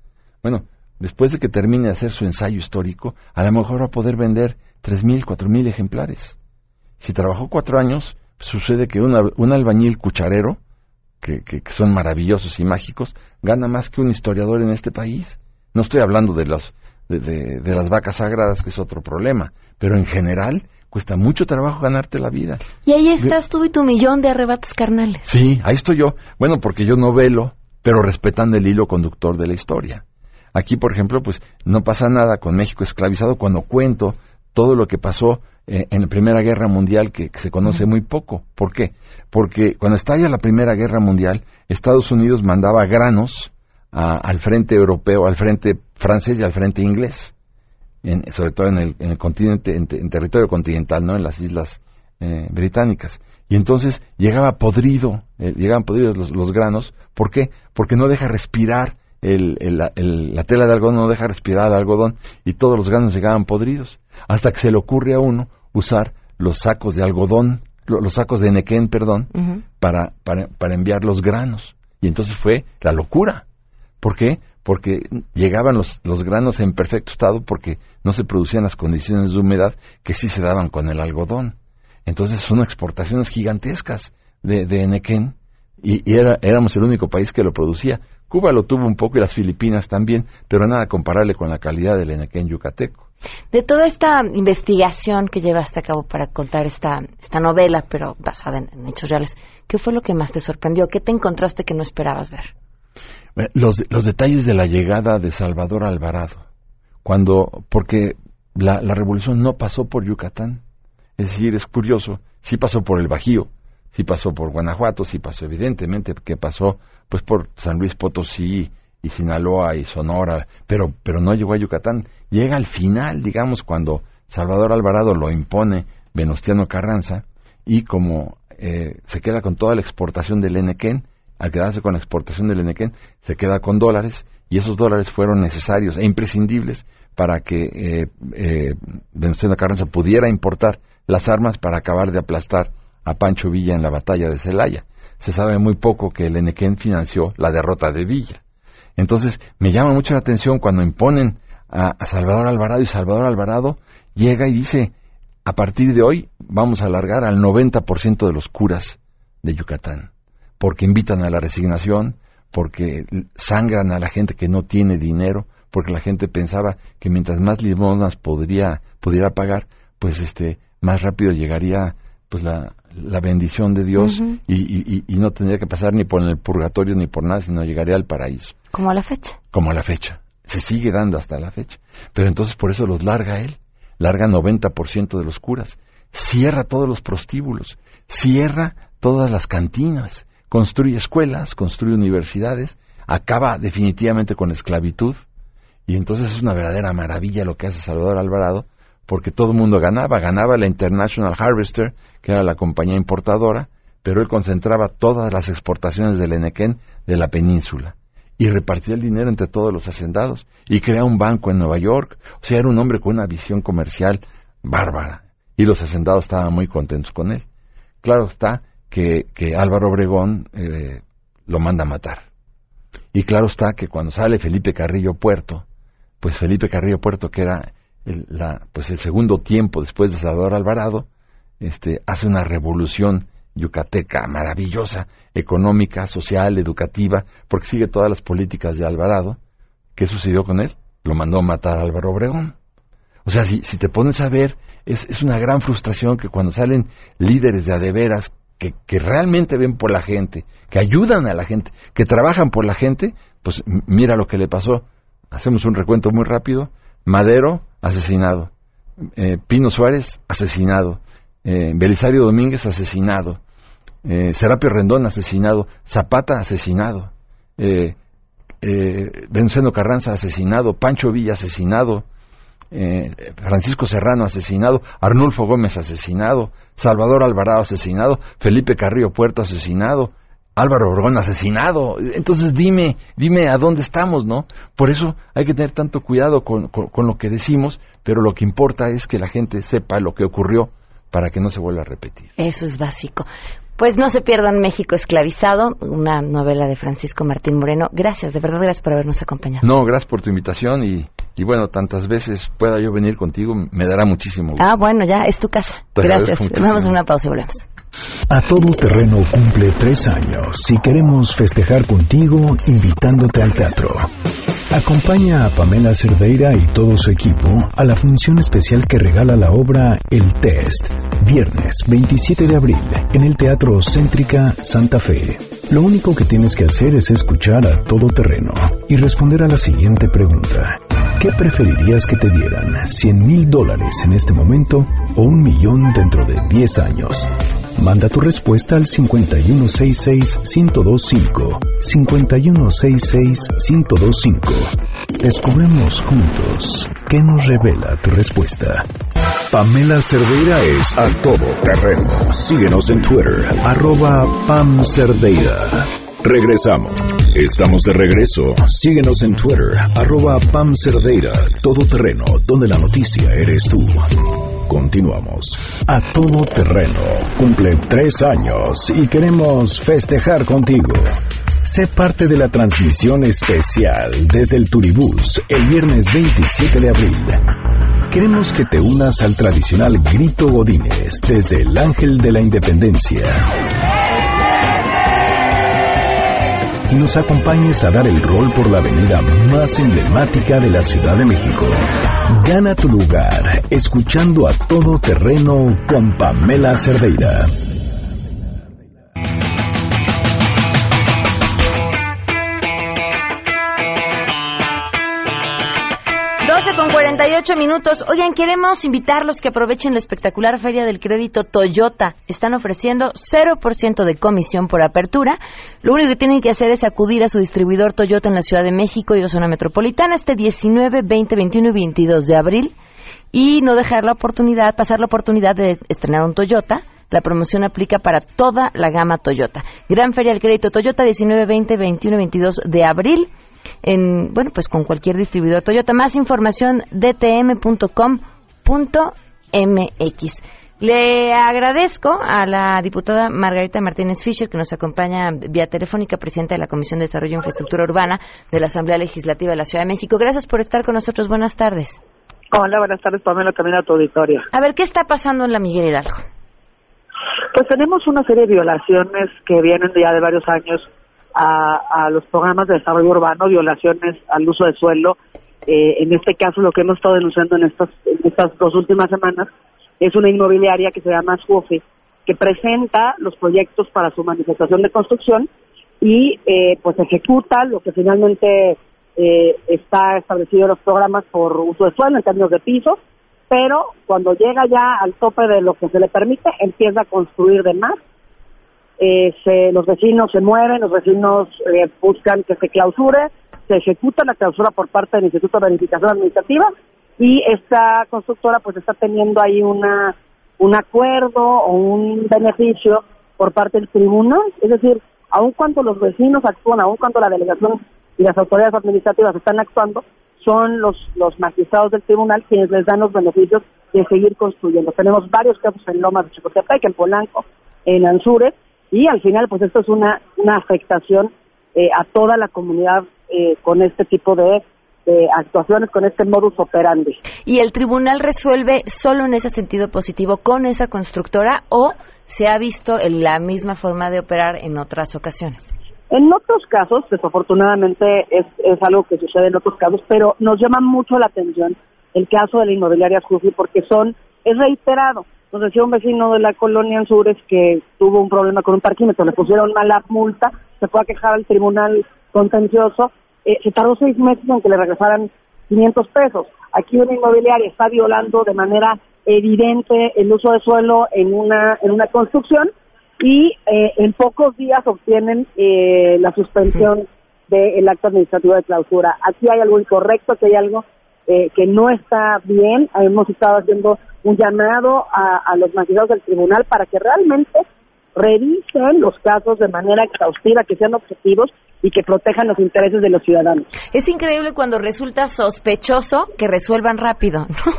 Bueno, después de que termine de hacer su ensayo histórico, a lo mejor va a poder vender tres mil, cuatro mil ejemplares. Si trabajó cuatro años, sucede que un albañil cucharero, que, que, son maravillosos y mágicos, gana más que un historiador en este país. No estoy hablando de los de, las vacas sagradas, que es otro problema. Pero en general cuesta mucho trabajo ganarte la vida.
Y ahí estás tú y tu millón de arrebatos carnales.
Sí, ahí estoy yo. Bueno, porque yo no velo, pero respetando el hilo conductor de la historia. Aquí, por ejemplo, pues no pasa nada con México esclavizado cuando cuento todo lo que pasó eh, en la Primera Guerra Mundial, que, se conoce muy poco. ¿Por qué? Porque cuando estalla la Primera Guerra Mundial, Estados Unidos mandaba granos al frente europeo, al frente francés y al frente inglés, sobre todo en el, continente, en, territorio continental, no en las islas eh, británicas. Y entonces llegaba podrido, eh, llegaban podridos los, granos. ¿Por qué? Porque no deja respirar el, la tela de algodón no deja respirar el algodón y todos los granos llegaban podridos. Hasta que se le ocurre a uno usar los sacos de algodón, los sacos de nequén, perdón, para, para, para enviar los granos. Y entonces fue la locura. ¿Por qué? Porque llegaban los, granos en perfecto estado porque no se producían las condiciones de humedad que sí se daban con el algodón. Entonces son exportaciones gigantescas de, de Enequén y, era, éramos el único país que lo producía. Cuba lo tuvo un poco y las Filipinas también, pero nada comparable con la calidad del Enequén yucateco.
De toda esta investigación que llevaste a cabo para contar esta novela, pero basada en, hechos reales, ¿qué fue lo que más te sorprendió? ¿Qué te encontraste que no esperabas ver?
Los, los detalles de la llegada de Salvador Alvarado, cuando, porque la, la revolución no pasó por Yucatán, es decir, es curioso, sí pasó por el Bajío, sí pasó por Guanajuato, sí pasó evidentemente que pasó pues por San Luis Potosí y Sinaloa y Sonora, pero pero no llegó a Yucatán, llega al final, digamos, cuando Salvador Alvarado lo impone Venustiano Carranza y como eh, se queda con toda la exportación del Enequén, al quedarse con la exportación del Enequén, se queda con dólares y esos dólares fueron necesarios e imprescindibles para que eh, eh, Venustiano Carranza pudiera importar las armas para acabar de aplastar a Pancho Villa en la batalla de Celaya. Se sabe muy poco que el Enequén financió la derrota de Villa. Entonces, me llama mucho la atención cuando imponen a, Salvador Alvarado y Salvador Alvarado llega y dice, a partir de hoy vamos a alargar al 90% de los curas de Yucatán, porque invitan a la resignación, porque sangran a la gente que no tiene dinero, porque la gente pensaba que mientras más limonas podría, pudiera pagar, pues este, más rápido llegaría pues la, la bendición de Dios y, y, no tendría que pasar ni por el purgatorio ni por nada, sino llegaría al paraíso.
Como a la fecha.
Como a la fecha. Se sigue dando hasta la fecha. Pero entonces por eso los larga él. Larga 90% de los curas. Cierra todos los prostíbulos. Cierra todas las cantinas. Construye escuelas, construye universidades. Acaba definitivamente con la esclavitud. Y entonces es una verdadera maravilla lo que hace Salvador Alvarado porque todo el mundo ganaba. Ganaba la International Harvester, que era la compañía importadora, pero él concentraba todas las exportaciones del Enequén de la península y repartía el dinero entre todos los hacendados y crea un banco en Nueva York. O sea, era un hombre con una visión comercial bárbara y los hacendados estaban muy contentos con él. Claro está que, que Álvaro Obregón eh, lo manda a matar. Y claro está que cuando sale Felipe Carrillo Puerto, pues Felipe Carrillo Puerto, que era el, la, pues el segundo tiempo después de Salvador Alvarado, este, hace una revolución yucateca maravillosa, económica, social, educativa, porque sigue todas las políticas de Alvarado. ¿Qué sucedió con él? Lo mandó a matar a Álvaro Obregón. O sea, si, si te pones a ver, es, es, una gran frustración que cuando salen líderes de adeveras que, que realmente ven por la gente, que ayudan a la gente, que trabajan por la gente, pues mira lo que le pasó. Hacemos un recuento muy rápido. Madero, asesinado. Eh, Pino Suárez, asesinado. Eh, Belisario Domínguez, asesinado. Eh, Serapio Rendón, asesinado. Zapata, asesinado. Eh, eh Carranza, asesinado. Pancho Villa, asesinado. Francisco Serrano, asesinado. Arnulfo Gómez, asesinado. Salvador Alvarado, asesinado. Felipe Carrillo Puerto, asesinado. Álvaro Obregón asesinado. Entonces dime, dime a dónde estamos, ¿no? Por eso hay que tener tanto cuidado con, lo que decimos, pero lo que importa es que la gente sepa lo que ocurrió para que no se vuelva a repetir.
Eso es básico. Pues no se pierdan México esclavizado, una novela de Francisco Martín Moreno. Gracias, de verdad, gracias por habernos acompañado.
No, gracias por tu invitación y, y bueno, tantas veces pueda yo venir contigo, me dará muchísimo gusto.
Ah, bueno, ya es tu casa. gracias. Vamos a una pausa y volvemos.
A todo terreno cumple tres años y queremos festejar contigo invitándote al teatro. Acompaña a Pamela Cerdeira y todo su equipo a la función especial que regala la obra El Test, viernes 27 de abril, en el Teatro Céntrica Santa Fe. Lo único que tienes que hacer es escuchar a todo terreno y responder a la siguiente pregunta. ¿Qué preferirías que te dieran? ¿100 mil dólares en este momento o un millón dentro de 10 años? Manda tu respuesta al 5166-1025. 5166-1025. Descubramos juntos qué nos revela tu respuesta. Pamela Cerdeira es a todo terreno. Síguenos en Twitter, arroba Pam Cerdeira. Regresamos. Estamos de regreso. Síguenos en Twitter, arroba Pam Cerdeira, todo terreno, donde la noticia eres tú. Continuamos. A todo terreno. Cumple tres años y queremos festejar contigo. Sé parte de la transmisión especial desde el Turibús el viernes 27 de abril. Queremos que te unas al tradicional Grito Godínez desde el Ángel de la Independencia y nos acompañes a dar el rol por la avenida más emblemática de la Ciudad de México. Gana tu lugar escuchando a todo terreno con Pamela Cerdeira.
48 minutos. Oigan, queremos invitarlos que aprovechen la espectacular Feria del Crédito Toyota. Están ofreciendo 0% de comisión por apertura. Lo único que tienen que hacer es acudir a su distribuidor Toyota en la Ciudad de México y la zona metropolitana este 19, 20, 21 y 22 de abril y no dejar la oportunidad, pasar la oportunidad de estrenar un Toyota. La promoción aplica para toda la gama Toyota. Gran Feria del Crédito Toyota 19, 20, 21 y 22 de abril en, bueno, pues con cualquier distribuidor Toyota. Más información dtm.com.mx. Le agradezco a la diputada Margarita Martínez Fischer, que nos acompaña vía telefónica, presidenta de la Comisión de Desarrollo e Infraestructura Urbana de la Asamblea Legislativa de la Ciudad de México. Gracias por estar con nosotros. Buenas tardes.
Hola, buenas tardes, Pamela, también a tu auditorio.
A ver, ¿qué está pasando en la Miguel Hidalgo?
Pues tenemos una serie de violaciones que vienen ya de varios años a, los programas de desarrollo urbano, violaciones al uso de suelo. Eh, en este caso, lo que hemos estado denunciando en estas, estas dos últimas semanas es una inmobiliaria que se llama SUOFE, que presenta los proyectos para su manifestación de construcción y eh, pues ejecuta lo que finalmente eh, está establecido en los programas por uso de suelo en términos de pisos, pero cuando llega ya al tope de lo que se le permite, empieza a construir de más eh, los vecinos se mueven, los vecinos eh, buscan que se clausure, se ejecuta la clausura por parte del Instituto de Verificación Administrativa y esta constructora pues está teniendo ahí una un acuerdo o un beneficio por parte del tribunal, es decir, aun cuando los vecinos actúan, aun cuando la delegación y las autoridades administrativas están actuando, son los, los magistrados del tribunal quienes les dan los beneficios de seguir construyendo. Tenemos varios casos en Lomas de Chicotepec, en Polanco, en Anzures, y al final pues esto es una, una afectación eh, a toda la comunidad eh, con este tipo de, actuaciones, con este modus operandi.
¿Y el tribunal resuelve solo en ese sentido positivo con esa constructora o se ha visto en la misma forma de operar en otras ocasiones?
En otros casos, desafortunadamente, es, es algo que sucede en otros casos, pero nos llama mucho la atención el caso de la inmobiliaria Scuffy porque son, es reiterado. Nos decía un vecino de la colonia Anzures que tuvo un problema con un parquímetro, le pusieron mala multa, se fue a quejar al tribunal contencioso, eh, se tardó seis meses en que le regresaran 500 pesos. Aquí una inmobiliaria está violando de manera evidente el uso de suelo en una, en una construcción y eh, en pocos días obtienen eh, la suspensión del acto administrativo de clausura. Aquí hay algo incorrecto, aquí hay algo eh, que no está bien. Hemos estado haciendo un llamado a, los magistrados del tribunal para que realmente revisen los casos de manera exhaustiva, que sean objetivos y que protejan los intereses de los ciudadanos.
Es increíble cuando resulta sospechoso que resuelvan rápido, ¿no?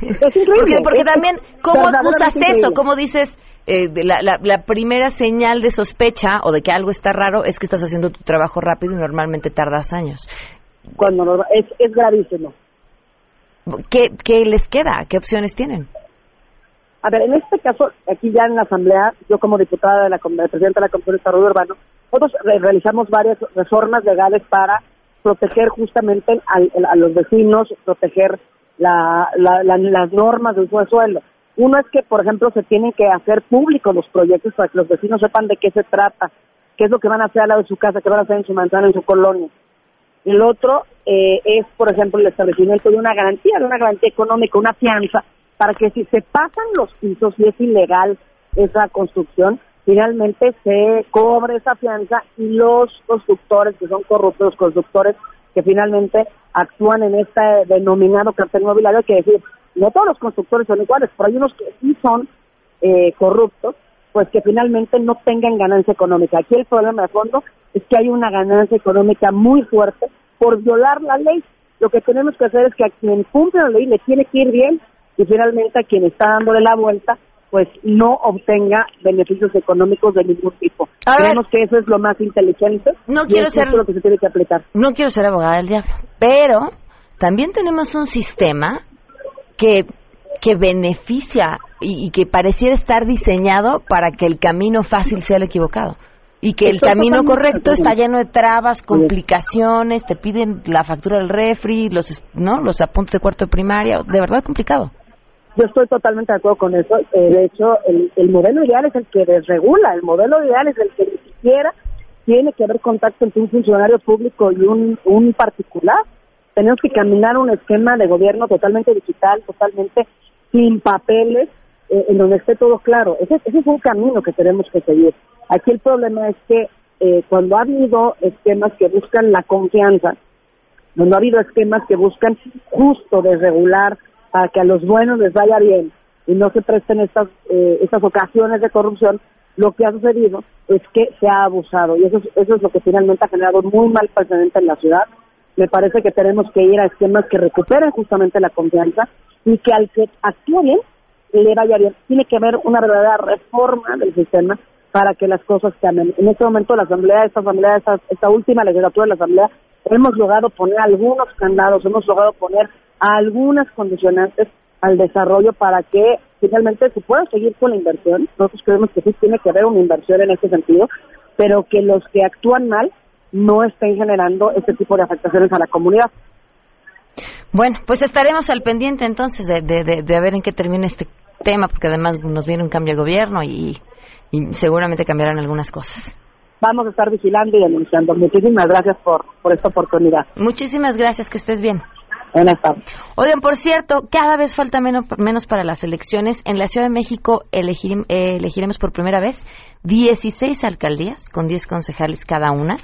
Es increíble.
Porque, también, ¿cómo acusas eso? ¿Cómo dices, eh, la, la, primera señal de sospecha o de que algo está raro es que estás haciendo tu trabajo rápido y normalmente tardas años?
Cuando es, es gravísimo.
¿Qué, les queda? ¿Qué opciones tienen?
A ver, en este caso, aquí ya en la Asamblea, yo como diputada de la, presidenta de la Comisión de Desarrollo Urbano, nosotros realizamos varias reformas legales para proteger justamente a, los vecinos, proteger las normas del suelo. Uno es que, por ejemplo, se tienen que hacer públicos los proyectos para que los vecinos sepan de qué se trata, qué es lo que van a hacer al lado de su casa, qué van a hacer en su manzana, en su colonia. El otro eh, es, por ejemplo, el establecimiento de una garantía, de una garantía económica, una fianza, para que si se pasan los pisos y es ilegal esa construcción, finalmente se cobre esa fianza y los constructores, que son corruptos, los constructores que finalmente actúan en este denominado cartel inmobiliario, hay que decir, no todos los constructores son iguales, pero hay unos que sí son eh, corruptos, pues que finalmente no tengan ganancia económica. Aquí el problema de fondo es que hay una ganancia económica muy fuerte por violar la ley. Lo que tenemos que hacer es que a quien cumple la ley le tiene que ir bien y finalmente a quien está dándole la vuelta pues no obtenga beneficios económicos de ningún tipo. Creemos que eso es lo más inteligente
no
y
quiero ser-
lo que se tiene que aplicar.
No quiero ser abogada del diablo, pero también tenemos un sistema que, que beneficia y, y que pareciera estar diseñado para que el camino fácil sea el equivocado. Y que el camino correcto está lleno de trabas, complicaciones, te piden la factura del refri, los, ¿no? los apuntes de cuarto de primaria, de verdad complicado.
Yo estoy totalmente de acuerdo con eso. Eh, de hecho, el, el modelo ideal es el que desregula. El modelo ideal es el que ni siquiera tiene que haber contacto entre un funcionario público y un, un particular. Tenemos que caminar un esquema de gobierno totalmente digital, totalmente sin papeles, eh, en donde esté todo claro. Ese, ese es un camino que tenemos que seguir. Aquí el problema es que eh, cuando ha habido esquemas que buscan la confianza, donde ha habido esquemas que buscan justo desregular para que a los buenos les vaya bien y no se presten estas eh, estas ocasiones de corrupción, lo que ha sucedido es que se ha abusado y eso es, eso es lo que finalmente ha generado muy mal precedente en la ciudad. Me parece que tenemos que ir a esquemas que recuperen justamente la confianza y que al que actúe le vaya bien. Tiene que haber una verdadera reforma del sistema para que las cosas cambien. En este momento la Asamblea, esta Asamblea, esta, esta última legislatura de la Asamblea, hemos logrado poner algunos candados, hemos logrado poner algunas condicionantes al desarrollo para que finalmente se pueda seguir con la inversión. Nosotros creemos que sí tiene que haber una inversión en este sentido, pero que los que actúan mal no estén generando este tipo de afectaciones a la comunidad.
Bueno, pues estaremos al pendiente entonces de, de, de, de ver en qué termina este tema, porque además nos viene un cambio de gobierno y, y seguramente cambiarán algunas cosas.
Vamos a estar vigilando y denunciando. Muchísimas gracias por, por esta oportunidad.
Muchísimas gracias, que estés bien.
Buenas tardes.
Oigan, por cierto, cada vez falta menos, menos para las elecciones. En la Ciudad de México elegir- eh, elegiremos por primera vez 16 alcaldías con 10 concejales cada una.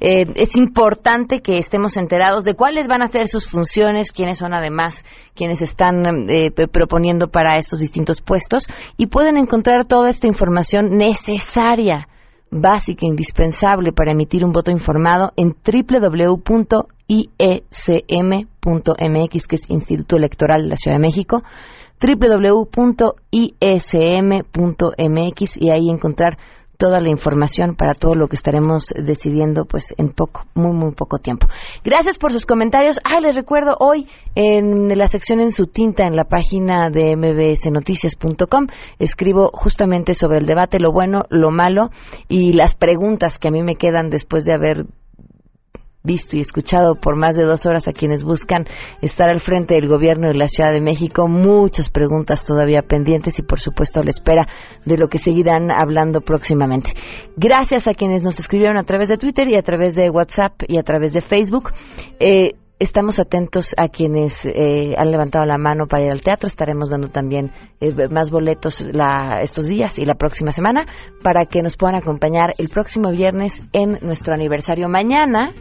Eh, es importante que estemos enterados de cuáles van a ser sus funciones, quiénes son además quienes están eh, proponiendo para estos distintos puestos y pueden encontrar toda esta información necesaria básica, indispensable para emitir un voto informado en www.ism.mx, que es Instituto Electoral de la Ciudad de México, www.ism.mx y ahí encontrar toda la información para todo lo que estaremos decidiendo pues en poco, muy muy poco tiempo. Gracias por sus comentarios. Ah, les recuerdo hoy en la sección en su tinta en la página de mbsnoticias.com escribo justamente sobre el debate, lo bueno, lo malo y las preguntas que a mí me quedan después de haber visto y escuchado por más de dos horas a quienes buscan estar al frente del gobierno de la Ciudad de México. Muchas preguntas todavía pendientes y, por supuesto, a la espera de lo que seguirán hablando próximamente. Gracias a quienes nos escribieron a través de Twitter y a través de WhatsApp y a través de Facebook. Eh, Estamos atentos a quienes eh, han levantado la mano para ir al teatro. Estaremos dando también eh, más boletos la- estos días y la próxima semana para que nos puedan acompañar el próximo viernes en nuestro aniversario. Mañana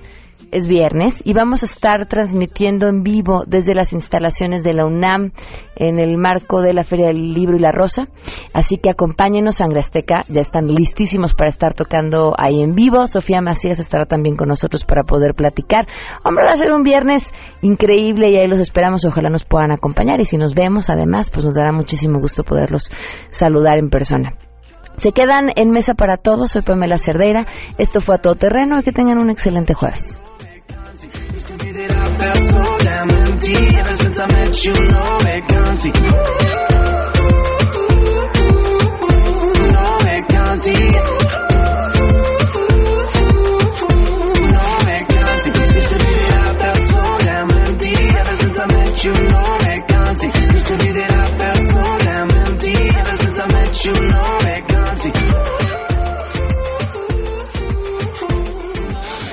es viernes y vamos a estar transmitiendo en vivo desde las instalaciones de la UNAM en el marco de la Feria del Libro y la Rosa. Así que acompáñenos, Sangre Azteca. Ya están listísimos para estar tocando ahí en vivo. Sofía Macías estará también con nosotros para poder platicar. Hombre, va a ser un viernes increíble y ahí los esperamos. Ojalá nos puedan acompañar y si nos vemos, además, pues nos dará muchísimo gusto poderlos saludar en persona. Se quedan en Mesa para Todos. Soy Pamela Cerdeira. Esto fue a todo terreno y que tengan un excelente jueves.
Felt so damn empty ever since I met you. No vacancy.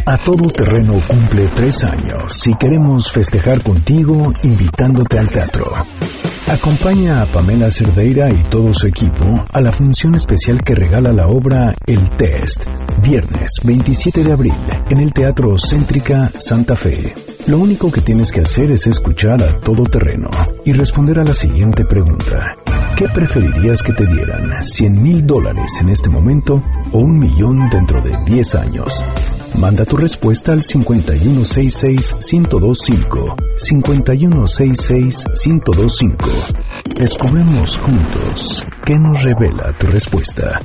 A todo terreno cumple tres años y queremos festejar contigo invitándote al teatro. Acompaña a Pamela Cerdeira y todo su equipo a la función especial que regala la obra El Test, viernes 27 de abril, en el Teatro Céntrica Santa Fe. Lo único que tienes que hacer es escuchar a todo terreno y responder a la siguiente pregunta. ¿Qué preferirías que te dieran? ¿100 mil dólares en este momento o un millón dentro de 10 años?
Manda tu respuesta al 5166-1025. 5166-1025. Descubremos juntos qué nos revela tu respuesta.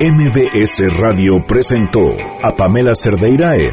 MBS Radio presentó a Pamela Cerdeira en